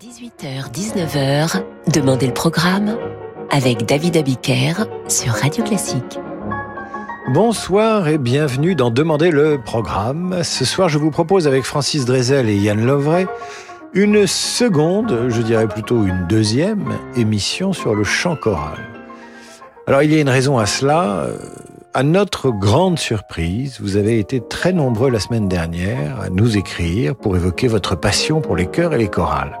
18h-19h, Demandez le programme avec David Abiker sur Radio Classique. Bonsoir et bienvenue dans Demandez le programme. Ce soir, je vous propose avec Francis Drezel et Yann Lovray une seconde, je dirais plutôt une deuxième émission sur le chant choral. Alors, il y a une raison à cela. À notre grande surprise, vous avez été très nombreux la semaine dernière à nous écrire pour évoquer votre passion pour les chœurs et les chorales.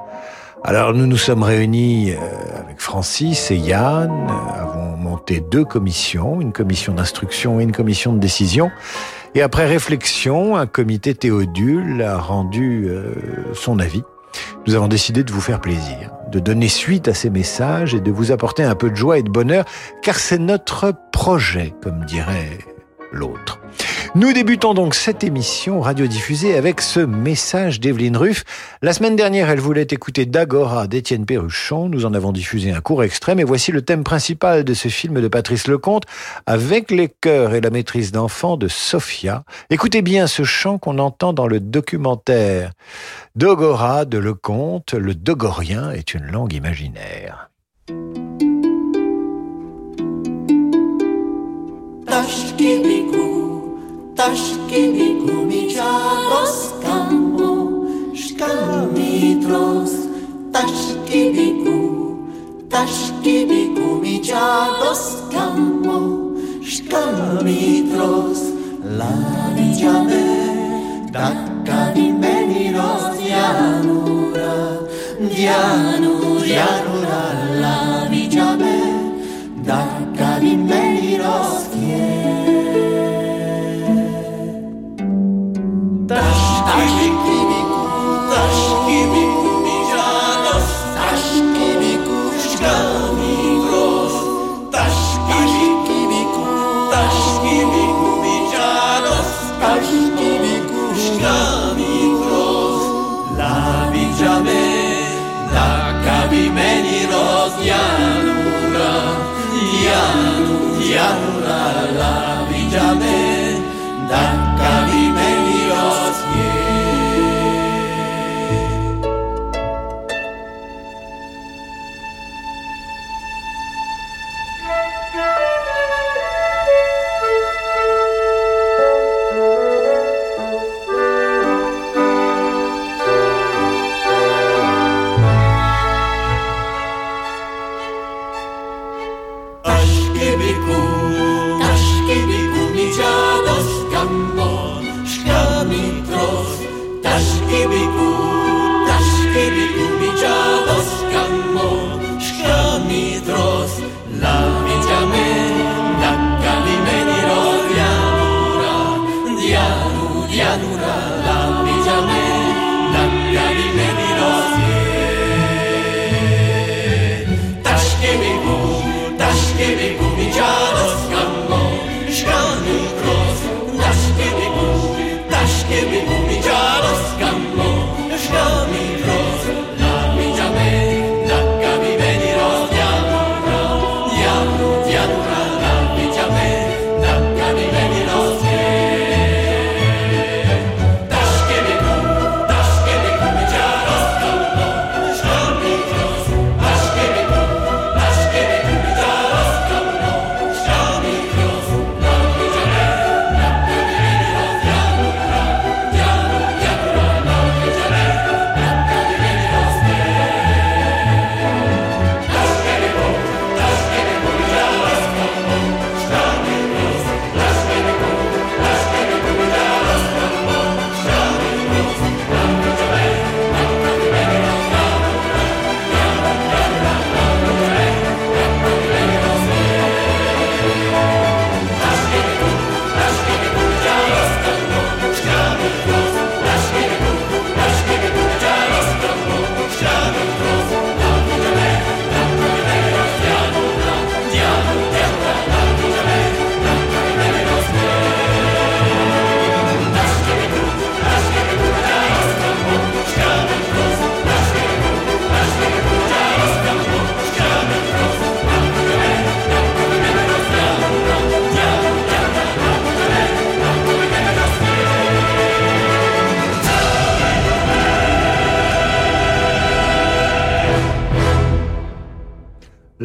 Alors nous nous sommes réunis euh, avec Francis et Yann, avons monté deux commissions, une commission d'instruction et une commission de décision. Et après réflexion, un comité Théodule a rendu euh, son avis. Nous avons décidé de vous faire plaisir, de donner suite à ces messages et de vous apporter un peu de joie et de bonheur, car c'est notre projet, comme dirait l'autre. Nous débutons donc cette émission radiodiffusée avec ce message d'Evelyne Ruff. La semaine dernière, elle voulait écouter D'Agora d'Étienne Perruchon. Nous en avons diffusé un court extrait, mais voici le thème principal de ce film de Patrice Lecomte avec les chœurs et la maîtrise d'enfants de Sophia. Écoutez bien ce chant qu'on entend dans le documentaire D'Agora de Lecomte. Le dogorien est une langue imaginaire. tašky mi kumičákos kambo, mi mitros, tašky mi ku, tašky mi kumičákos mi škalu mitros, laničame, takka di meni roz dianura, dianura,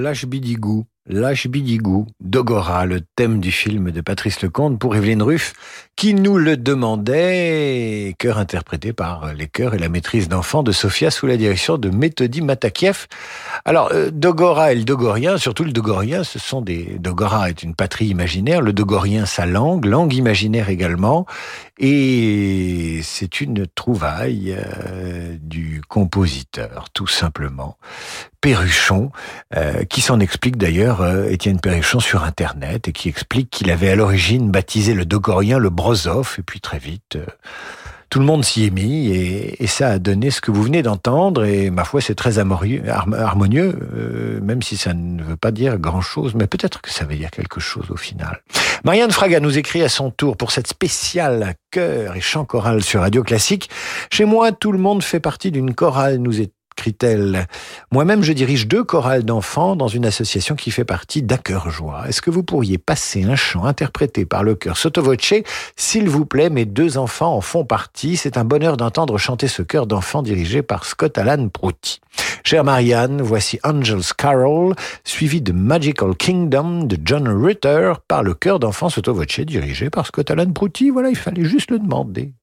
Lâche Bidigou. Lâche Bidigou, Dogora, le thème du film de Patrice Lecomte pour Evelyne Ruff, qui nous le demandait, chœur interprété par les chœurs et la maîtrise d'enfants de Sofia sous la direction de Méthodi Matakiev. Alors, euh, Dogora et le Dogorien, surtout le Dogorien, ce sont des... Dogora est une patrie imaginaire, le Dogorien sa langue, langue imaginaire également, et c'est une trouvaille euh, du compositeur, tout simplement. Perruchon, euh, qui s'en explique d'ailleurs, euh, Étienne Perruchon sur Internet, et qui explique qu'il avait à l'origine baptisé le Dogorien le Brozov, et puis très vite, euh, tout le monde s'y est mis, et, ça a donné ce que vous venez d'entendre, et ma foi, c'est très harmonieux, même si ça ne veut pas dire grand-chose, mais peut-être que ça veut dire quelque chose au final. Marianne Fraga nous écrit à son tour pour cette spéciale chœur et chant choral sur Radio Classique. Chez moi, tout le monde fait partie d'une chorale, nous est crie-t-elle. Moi-même, je dirige deux chorales d'enfants dans une association qui fait partie d'Acœur Joie. Est-ce que vous pourriez passer un chant interprété par le chœur Sotovoce S'il vous plaît, mes deux enfants en font partie. C'est un bonheur d'entendre chanter ce chœur d'enfants dirigé par Scott Alan Prouty. Chère Marianne, voici Angel's Carol, suivi de Magical Kingdom de John Ritter par le chœur d'enfants Sotovoce dirigé par Scott Alan Prouty. Voilà, il fallait juste le demander.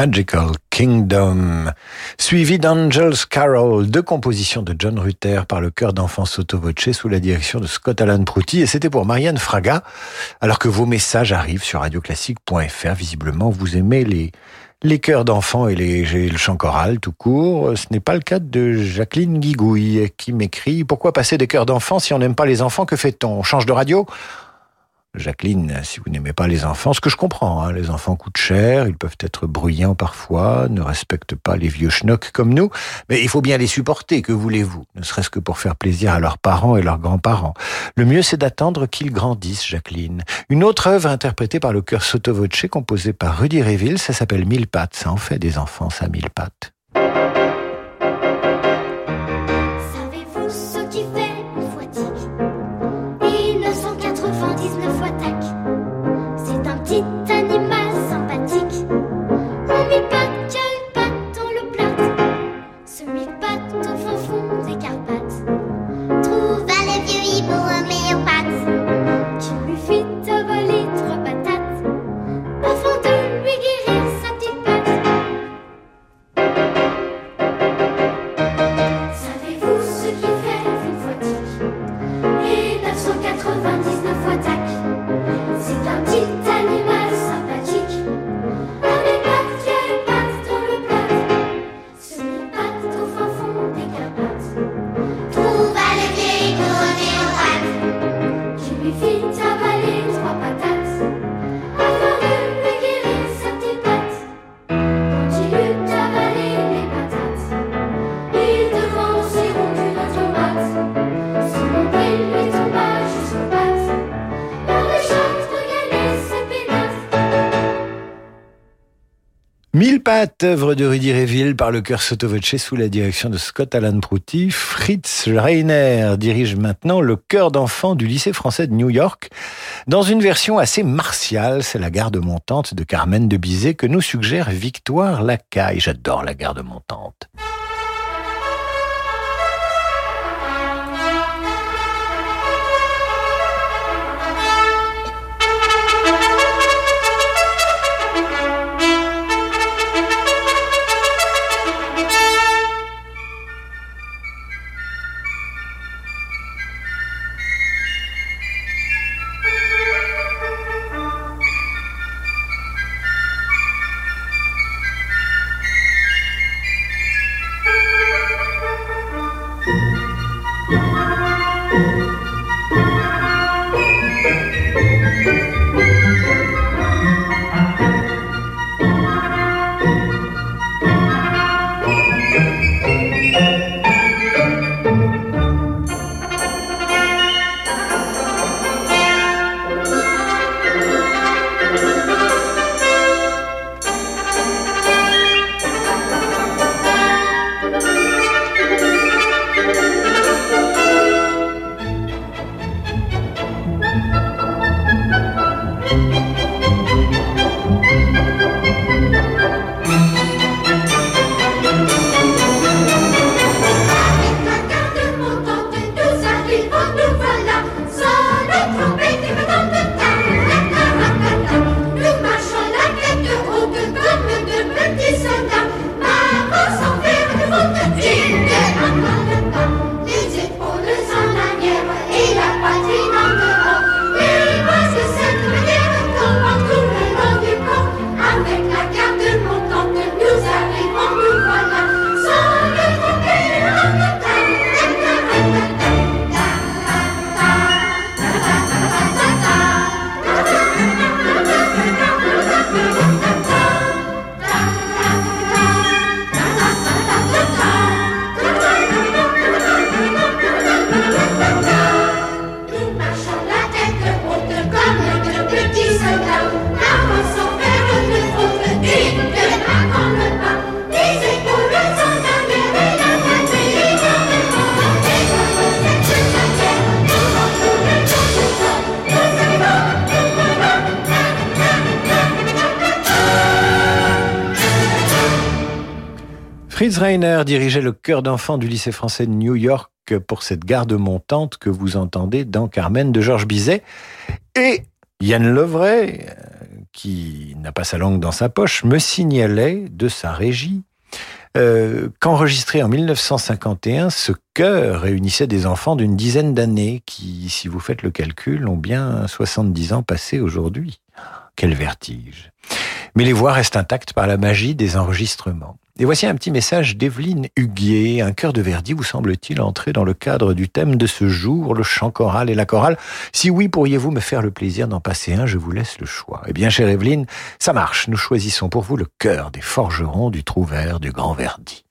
Magical Kingdom, suivi d'Angel's Carol, deux compositions de John Rutter par le chœur d'enfants Soto Voce sous la direction de Scott Alan Prouty, et c'était pour Marianne Fraga, alors que vos messages arrivent sur radioclassique.fr. Visiblement, vous aimez les, les chœurs d'enfants et, les, le chant choral tout court. Ce n'est pas le cas de Jacqueline Guigouille qui m'écrit Pourquoi passer des chœurs d'enfants si on n'aime pas les enfants? Que fait-on? On change de radio? Jacqueline, si vous n'aimez pas les enfants, ce que je comprends, hein, les enfants coûtent cher, ils peuvent être bruyants parfois, ne respectent pas les vieux schnocks comme nous, mais il faut bien les supporter, que voulez-vous, ne serait-ce que pour faire plaisir à leurs parents et leurs grands-parents. Le mieux, c'est d'attendre qu'ils grandissent, Jacqueline. Une autre œuvre interprétée par le chœur Sotovoce, composée par Rudy Reville, ça s'appelle Mille pattes, ça en fait des enfants, ça, Mille pattes. Par le chœur Sotovoce sous la direction de Scott Alan Prouty. Fritz Reiner dirige maintenant le chœur d'enfants du lycée français de New York dans une version assez martiale. C'est la garde montante de Carmen de Bizet que nous suggère Victoire Lacaille. J'adore la garde montante. Reiner dirigeait le chœur d'enfants du lycée français de New York pour cette garde montante que vous entendez dans Carmen de Georges Bizet. Et Yann Lovray, qui n'a pas sa langue dans sa poche, me signalait de sa régie euh, qu'enregistré en 1951, ce chœur réunissait des enfants d'une dizaine d'années qui, si vous faites le calcul, ont bien 70 ans passés aujourd'hui. Quel vertige. Mais les voix restent intactes par la magie des enregistrements. Et voici un petit message d'Evelyne Huguier. Un cœur de Verdi vous semble-t-il entrer dans le cadre du thème de ce jour, le chant choral et la chorale Si oui, pourriez-vous me faire le plaisir d'en passer un? Je vous laisse le choix. Eh bien, chère Evelyne, ça marche. Nous choisissons pour vous le cœur des forgerons du Trouvert du Grand Verdi.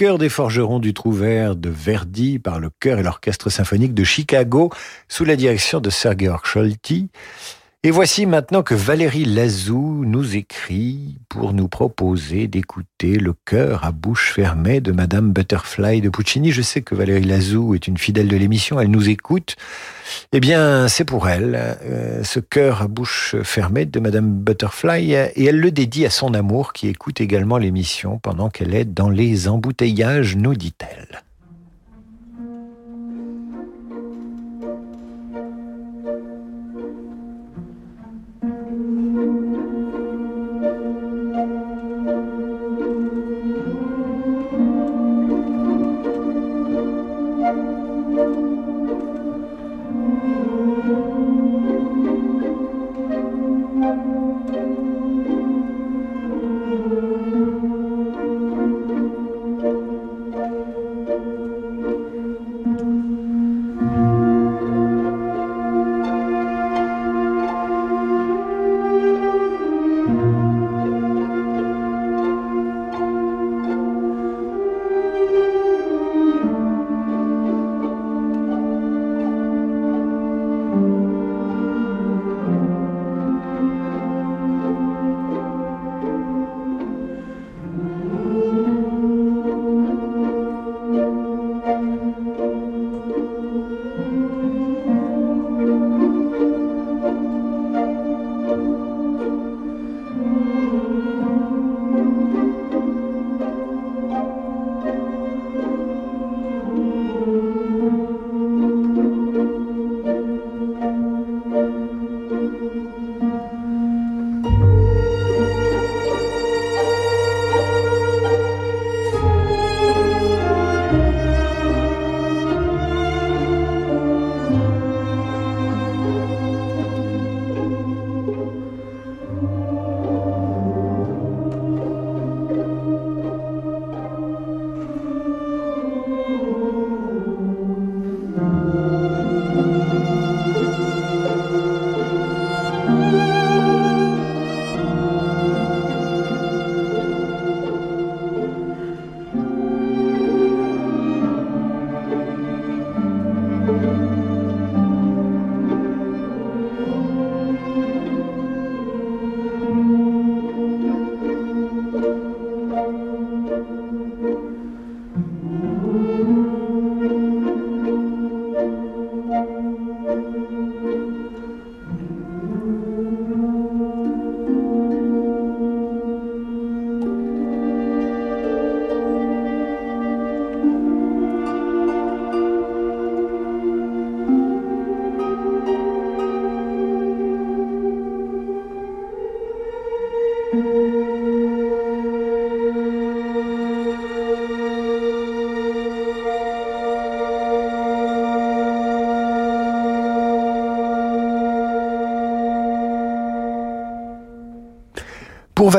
Le chœur des forgerons du Trouvert de Verdi par le chœur et l'orchestre symphonique de Chicago sous la direction de Sir Georg Scholti. Et voici maintenant que Valérie Lazou nous écrit pour nous proposer d'écouter le chœur à bouche fermée de Madame Butterfly de Puccini. Je sais que Valérie Lazou est une fidèle de l'émission, elle nous écoute. Eh bien, c'est pour elle, euh, ce chœur à bouche fermée de Madame Butterfly, et elle le dédie à son amour qui écoute également l'émission pendant qu'elle est dans les embouteillages, nous dit-elle.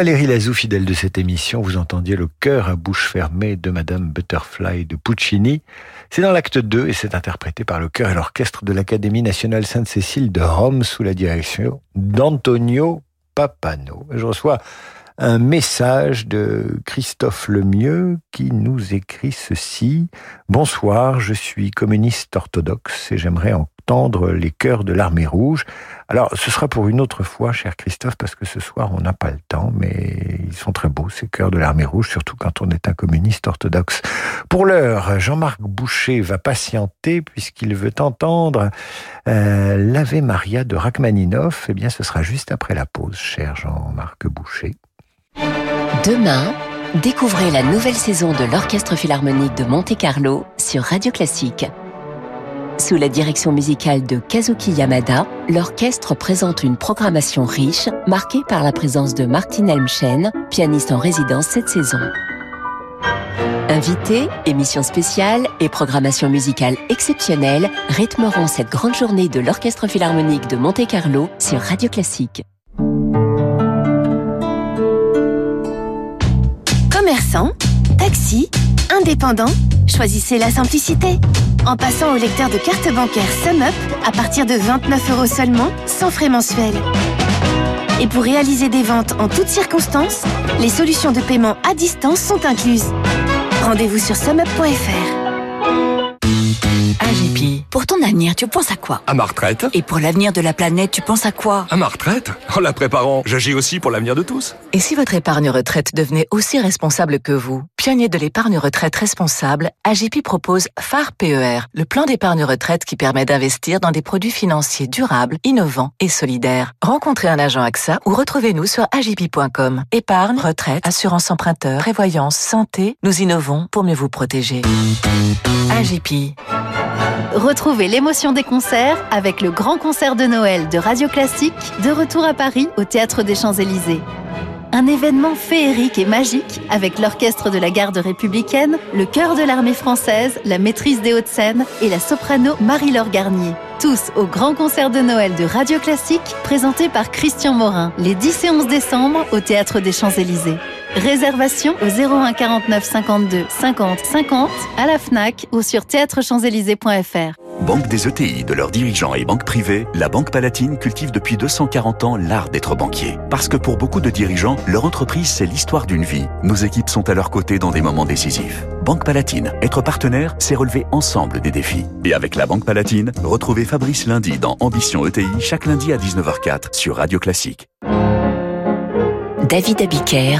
Valérie Lazou, fidèle de cette émission, vous entendiez le cœur à bouche fermée de Madame Butterfly de Puccini. C'est dans l'acte 2 et c'est interprété par le chœur et l'orchestre de l'Académie nationale Sainte-Cécile de Rome sous la direction d'Antonio Papano. Je reçois un message de Christophe Lemieux qui nous écrit ceci. Bonsoir, je suis communiste orthodoxe et j'aimerais entendre les chœurs de l'armée rouge. Alors, ce sera pour une autre fois, cher Christophe, parce que ce soir, on n'a pas le temps, mais ils sont très beaux, ces chœurs de l'armée rouge, surtout quand on est un communiste orthodoxe. Pour l'heure, Jean-Marc Boucher va patienter, puisqu'il veut entendre euh, l'Ave Maria de Rachmaninoff. Eh bien, ce sera juste après la pause, cher Jean-Marc Boucher. Demain, découvrez la nouvelle saison de l'Orchestre Philharmonique de Monte-Carlo sur Radio Classique. Sous la direction musicale de Kazuki Yamada, l'orchestre présente une programmation riche, marquée par la présence de Martin Elmchen, pianiste en résidence cette saison. Invités, émissions spéciales et programmation musicale exceptionnelle rythmeront cette grande journée de l'Orchestre Philharmonique de Monte-Carlo sur Radio Classique. Taxi, indépendant, choisissez la simplicité. En passant au lecteur de carte bancaire SumUp à partir de 29 euros seulement, sans frais mensuels. Et pour réaliser des ventes en toutes circonstances, les solutions de paiement à distance sont incluses. Rendez-vous sur sumup.fr. AGP. Pour ton avenir, tu penses à quoi? À ma retraite Et pour l'avenir de la planète, tu penses à quoi? À ma retraite? En la préparant, j'agis aussi pour l'avenir de tous. Et si votre épargne retraite devenait aussi responsable que vous? Pionnier de l'épargne retraite responsable, AGP propose phare PER, le plan d'épargne retraite qui permet d'investir dans des produits financiers durables, innovants et solidaires. Rencontrez un agent AXA ou retrouvez-nous sur agip.com. Épargne, retraite, assurance emprunteur, prévoyance, santé, nous innovons pour mieux vous protéger. AGP. Retrouvez l'émotion des concerts avec le grand concert de Noël de Radio Classique, de retour à Paris au Théâtre des Champs-Élysées. Un événement féerique et magique avec l'orchestre de la garde républicaine, le chœur de l'armée française, la maîtrise des Hauts-de-Seine et la soprano Marie-Laure Garnier. Tous au grand concert de Noël de Radio Classique présenté par Christian Morin les 10 et 11 décembre au Théâtre des Champs-Élysées. Réservation au 01 49 52 50 50 à la FNAC ou sur théâtrechamps-élysées.fr. Banque des ETI, de leurs dirigeants et banques privées, la Banque Palatine cultive depuis 240 ans l'art d'être banquier. Parce que pour beaucoup de dirigeants, leur entreprise, c'est l'histoire d'une vie. Nos équipes sont à leur côté dans des moments décisifs. Banque Palatine, être partenaire, c'est relever ensemble des défis. Et avec la Banque Palatine, retrouvez Fabrice lundi dans Ambition ETI, chaque lundi à 19h04 sur Radio Classique. David Abiker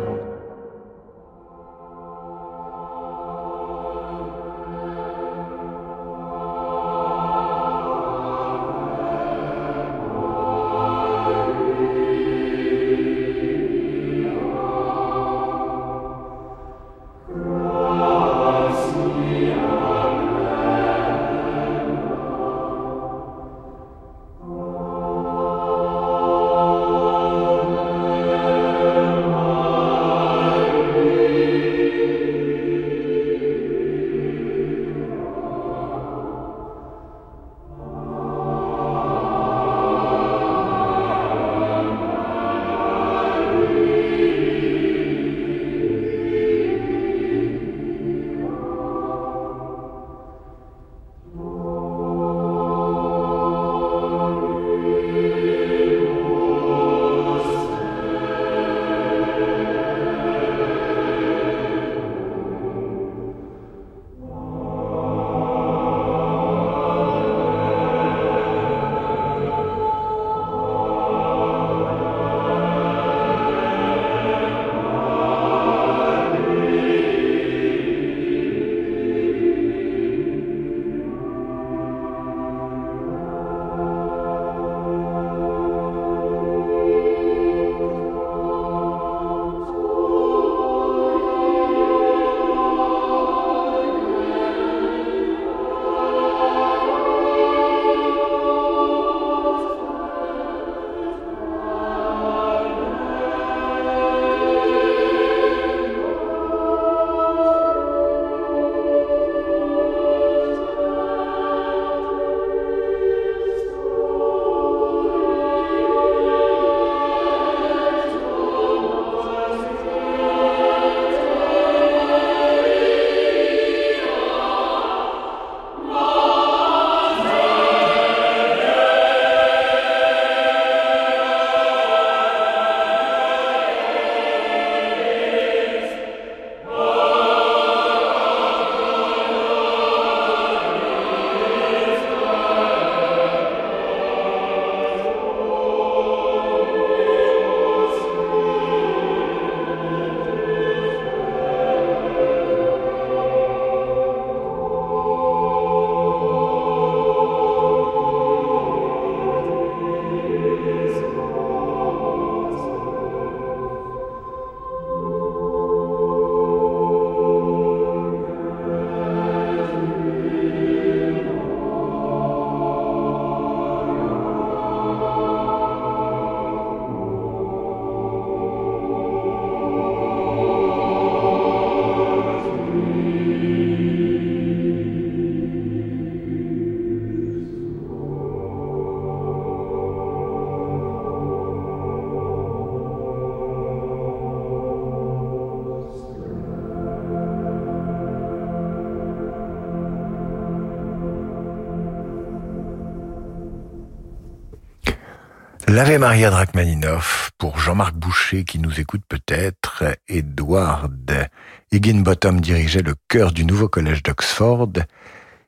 L'Ave Maria de Rachmaninoff pour Jean-Marc Boucher qui nous écoute peut-être. Edward Higginbottom dirigeait le chœur du nouveau collège d'Oxford.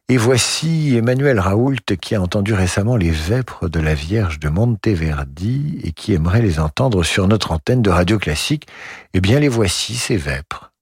Et voici Emmanuel Raoult qui a entendu récemment les vêpres de la Vierge de Monteverdi et qui aimerait les entendre sur notre antenne de radio classique. Eh bien, les voici, ces vêpres.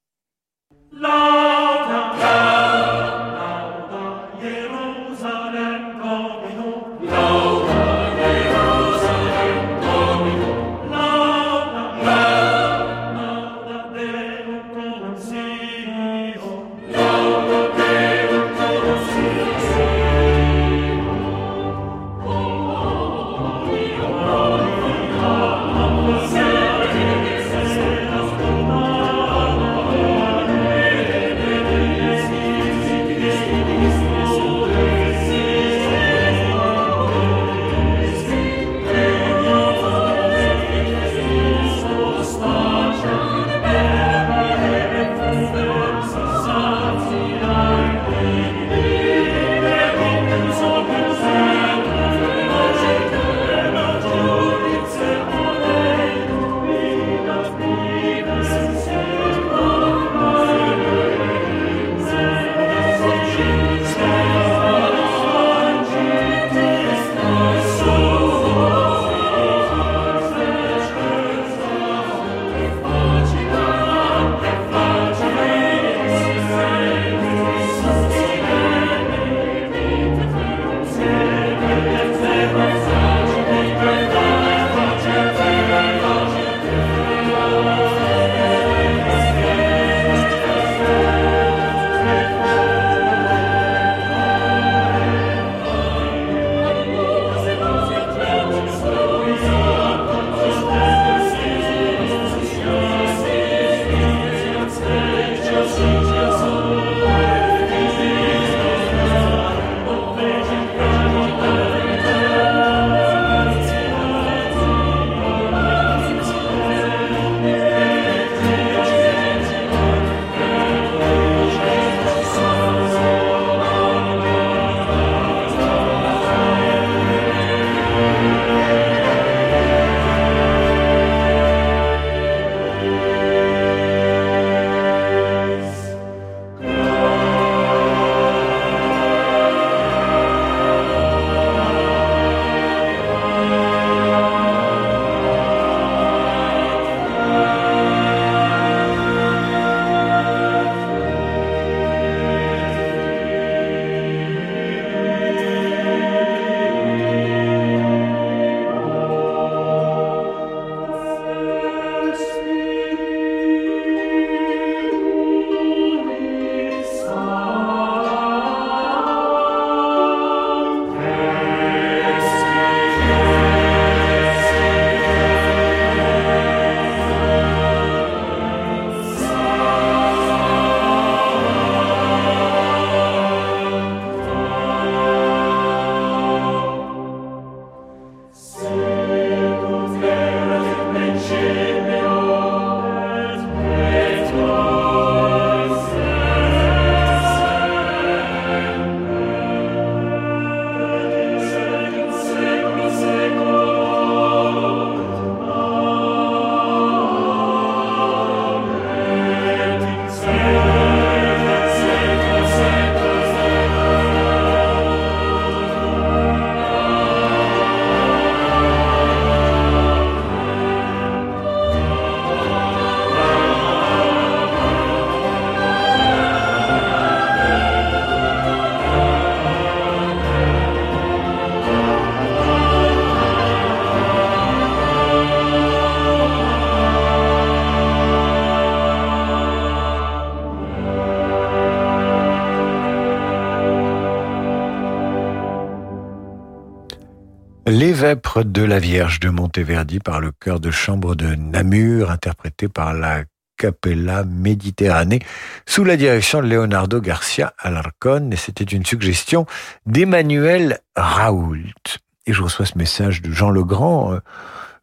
De la Vierge de Monteverdi par le chœur de chambre de Namur, interprété par la Capella Méditerranée, sous la direction de Leonardo Garcia Alarcon, et c'était une suggestion d'Emmanuel Raoult. Et je reçois ce message de Jean Legrand. Euh,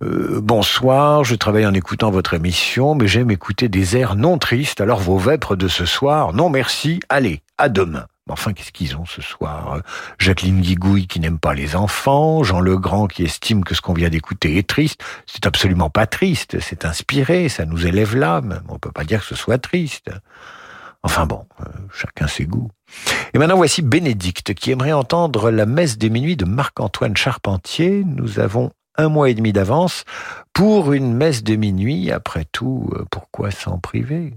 euh, bonsoir, je travaille en écoutant votre émission, mais j'aime écouter des airs non tristes, alors vos vêpres de ce soir, non merci, allez, à demain. Enfin, qu'est-ce qu'ils ont ce soir Jacqueline Guigouille qui n'aime pas les enfants, Jean Legrand qui estime que ce qu'on vient d'écouter est triste. C'est absolument pas triste, c'est inspiré, ça nous élève l'âme. On peut pas dire que ce soit triste. Enfin bon, euh, chacun ses goûts. Et maintenant voici Bénédicte qui aimerait entendre la messe des minuit de Marc-Antoine Charpentier. Nous avons un mois et demi d'avance pour une messe de minuit. Après tout, euh, pourquoi s'en priver?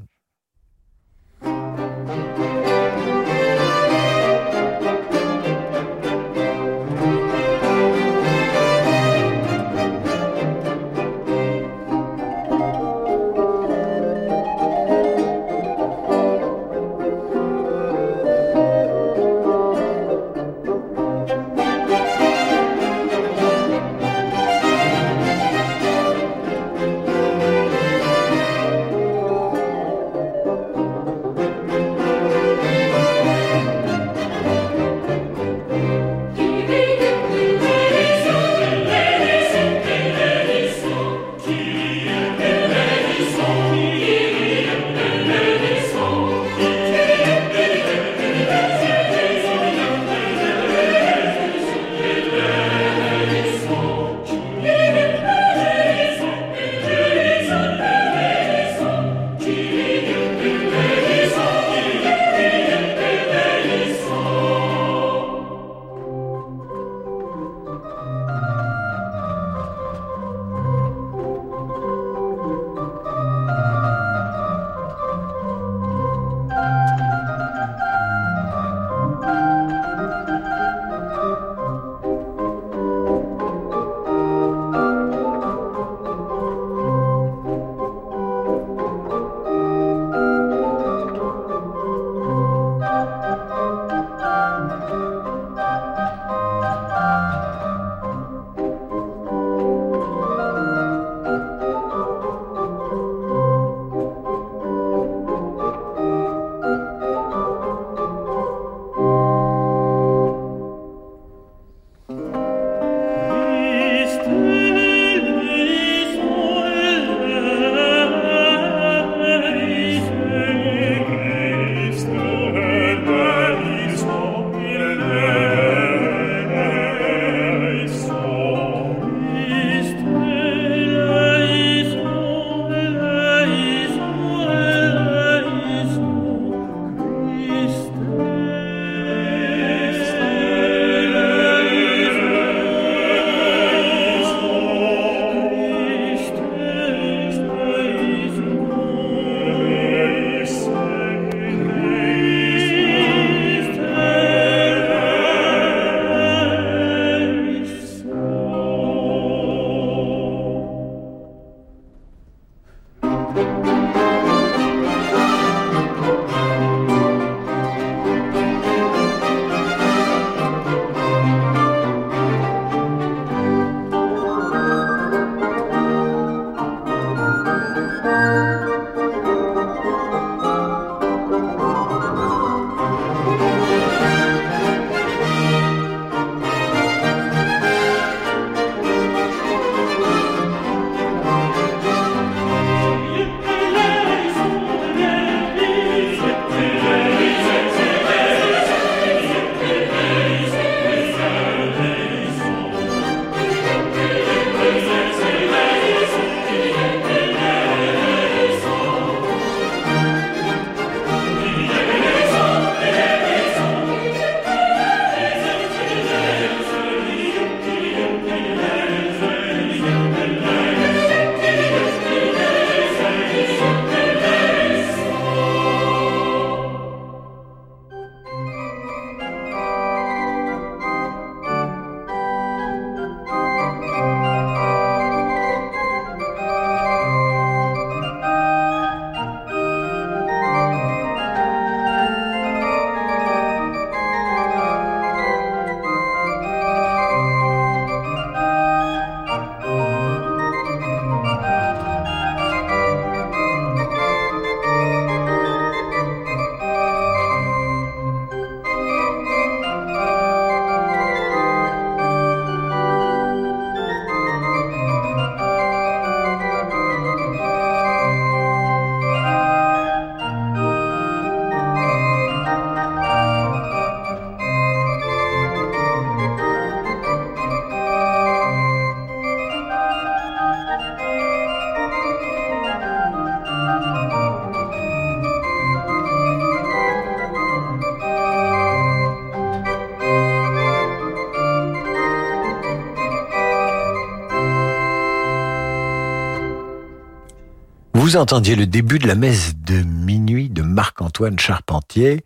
Vous entendiez le début de la messe de minuit de Marc-Antoine Charpentier,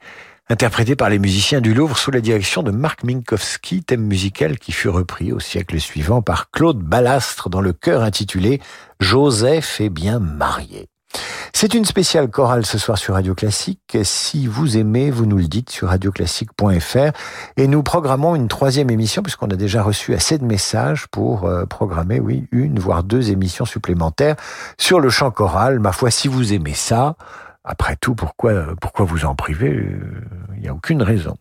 interprété par les musiciens du Louvre sous la direction de Marc Minkowski, thème musical qui fut repris au siècle suivant par Claude Ballastre dans le chœur intitulé Joseph est bien marié. C'est une spéciale chorale ce soir sur Radio Classique. Si vous aimez, vous nous le dites sur radioclassique.fr et nous programmons une troisième émission puisqu'on a déjà reçu assez de messages pour euh, programmer, oui, une voire deux émissions supplémentaires sur le chant choral. Ma foi, si vous aimez ça, après tout, pourquoi, pourquoi vous en priver Il n'y a aucune raison.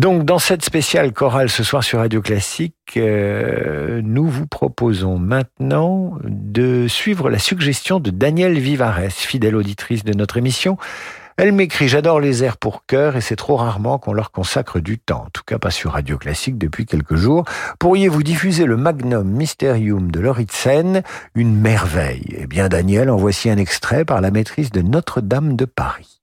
Donc, dans cette spéciale chorale ce soir sur Radio Classique, euh, nous vous proposons maintenant de suivre la suggestion de Danielle Vivares, fidèle auditrice de notre émission. Elle m'écrit J'adore les airs pour cœur et c'est trop rarement qu'on leur consacre du temps, en tout cas pas sur Radio Classique depuis quelques jours. Pourriez-vous diffuser le Magnum Mysterium de Loritzen, une merveille? Eh bien, Danielle, en voici un extrait par la maîtrise de Notre-Dame de Paris.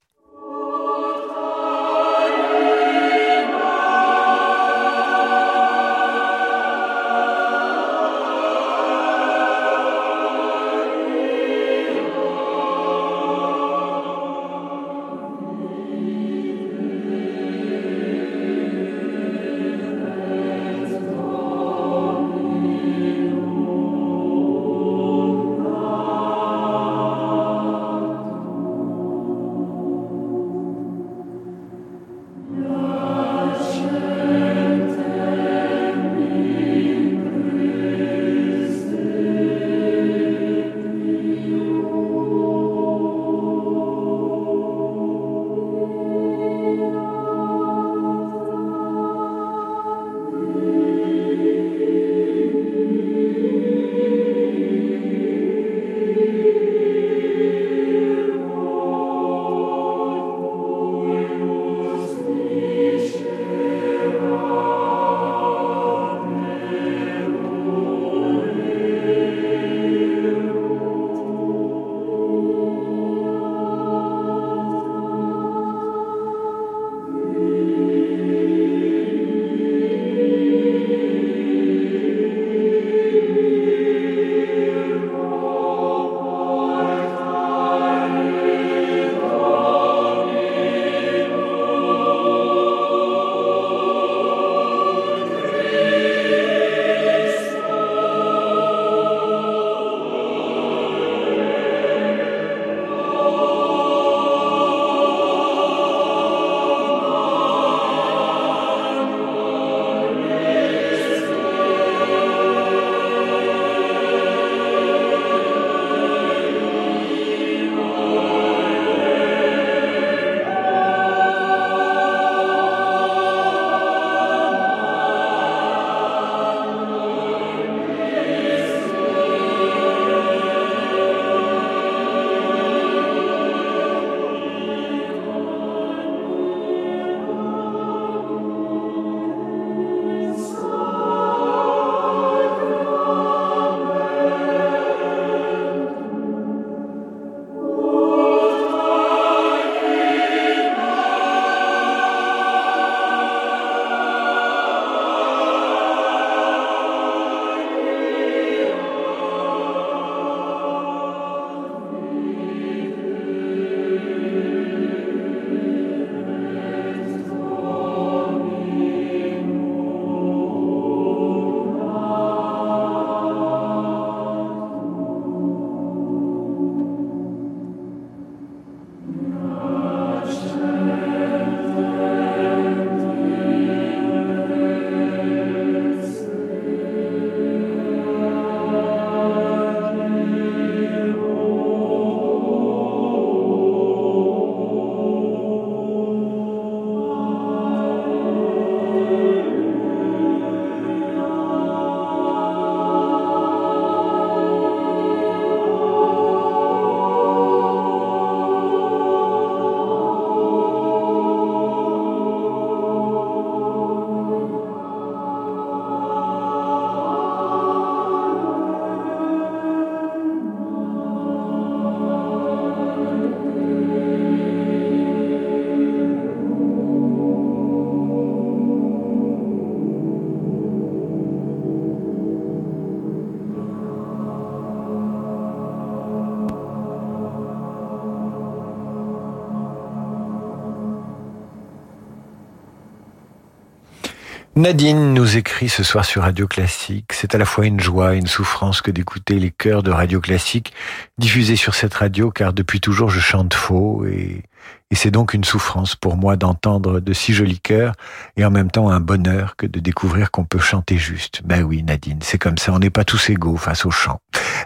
Nadine nous écrit ce soir sur Radio Classique. C'est à la fois une joie et une souffrance que d'écouter les chœurs de Radio Classique diffusés sur cette radio, car depuis toujours je chante faux et, et c'est donc une souffrance pour moi d'entendre de si jolis chœurs et en même temps un bonheur que de découvrir qu'on peut chanter juste. Ben oui, Nadine, c'est comme ça, on n'est pas tous égaux face au chant.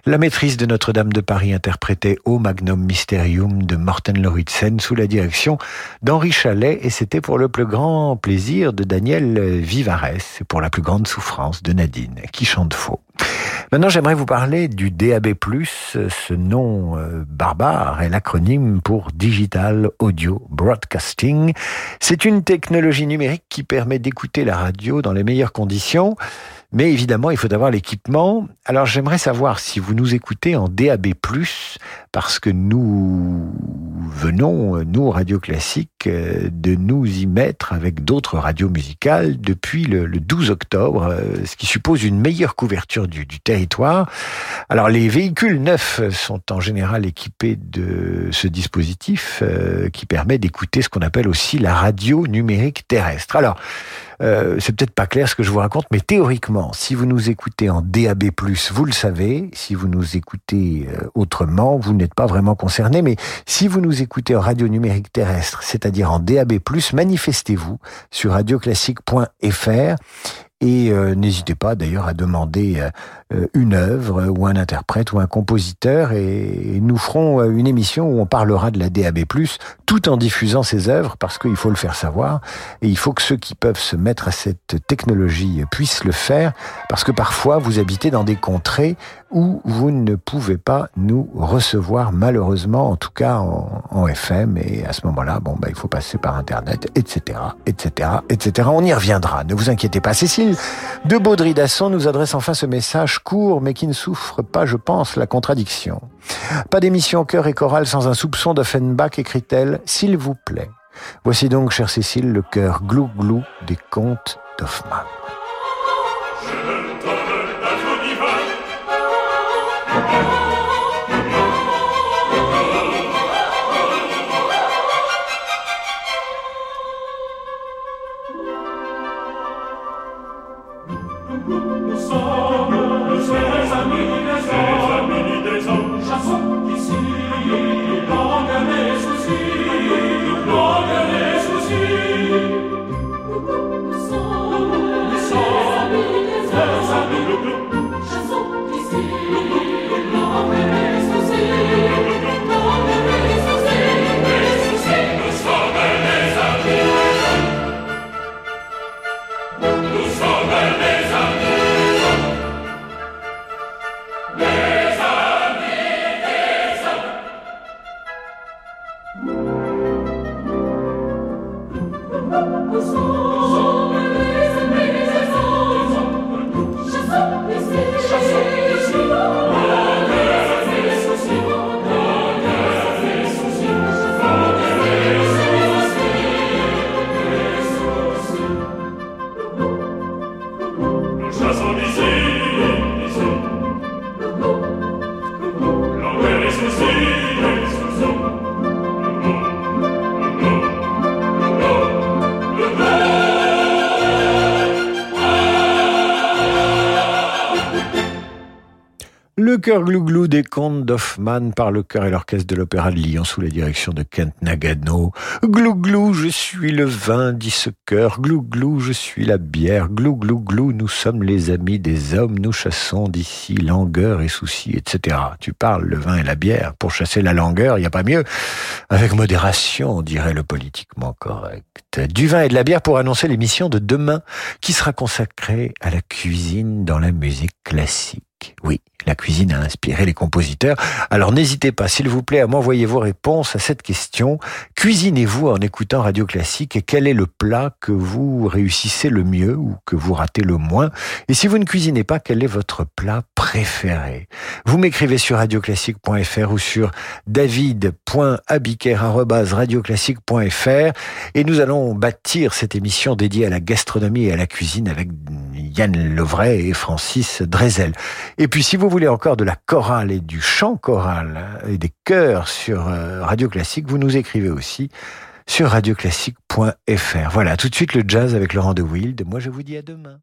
La maîtrise de Notre-Dame de Paris interprétait Au Magnum Mysterium de Morten Lauritsen sous la direction d'Henri Chalet et c'était pour le plus grand plaisir de Daniel Vivares et pour la plus grande souffrance de Nadine qui chante faux. Maintenant, j'aimerais vous parler du DAB+, ce nom euh, barbare est l'acronyme pour Digital Audio Broadcasting. C'est une technologie numérique qui permet d'écouter la radio dans les meilleures conditions mais évidemment, il faut avoir l'équipement. Alors j'aimerais savoir si vous nous écoutez en DAB+, parce que nous venons, nous, Radio Classique, euh, de nous y mettre avec d'autres radios musicales depuis le, 12 octobre, euh, ce qui suppose une meilleure couverture du, territoire. Alors les véhicules neufs sont en général équipés de ce dispositif euh, qui permet d'écouter ce qu'on appelle aussi la radio numérique terrestre. Alors, euh, c'est peut-être pas clair ce que je vous raconte, mais théoriquement, si vous nous écoutez en DAB+, vous le savez. Si vous nous écoutez euh, autrement, vous n'êtes pas vraiment concerné. Mais si vous nous écoutez en radio numérique terrestre, c'est-à-dire en DAB+, manifestez-vous sur radioclassique.fr et euh, n'hésitez pas d'ailleurs à demander euh, une œuvre ou un interprète ou un compositeur et nous ferons une émission où on parlera de la DAB+, tout en diffusant ces œuvres parce qu'il faut le faire savoir et il faut que ceux qui peuvent se mettre à cette technologie puissent le faire parce que parfois vous habitez dans des contrées où vous ne pouvez pas nous recevoir malheureusement en tout cas en, en FM et à ce moment-là bon bah il faut passer par internet etc etc etc on y reviendra ne vous inquiétez pas. Cécile de Baudry-Dasson nous adresse enfin ce message court mais qui ne souffre pas, je pense, la contradiction. Pas d'émission cœur et chorale sans un soupçon d'Offenbach, écrit-elle, s'il vous plaît. Voici donc, chère Cécile, le cœur glou-glou des contes d'Hoffmann. Le chœur glouglou des contes d'Hoffmann par le chœur et l'orchestre de l'Opéra de Lyon sous la direction de Kent Nagano. Glouglou, je suis le vin, dit ce chœur. Glouglou, je suis la bière. Glouglou, glou, nous sommes les amis des hommes. Nous chassons d'ici langueur et soucis, etc. Tu parles le vin et la bière. Pour chasser la langueur, il n'y a pas mieux. Avec modération, dirait le politiquement correct. Du vin et de la bière pour annoncer l'émission de demain qui sera consacrée à la cuisine dans la musique classique. Oui, la cuisine a inspiré les compositeurs. Alors n'hésitez pas, s'il vous plaît, à m'envoyer vos réponses à cette question. Cuisinez-vous en écoutant Radio Classique et quel est le plat que vous réussissez le mieux ou que vous ratez le moins? Et si vous ne cuisinez pas, quel est votre plat préféré? Vous m'écrivez sur radioclassique.fr ou sur david.abiker.radioclassique.fr et nous allons bâtir cette émission dédiée à la gastronomie et à la cuisine avec Yann Lovray et Francis Drezel. Et puis si vous voulez encore de la chorale et du chant choral et des chœurs sur euh, Radio Classique, vous nous écrivez aussi sur radioclassique.fr. Voilà, tout de suite le jazz avec Laurent de Wild. Moi, je vous dis à demain.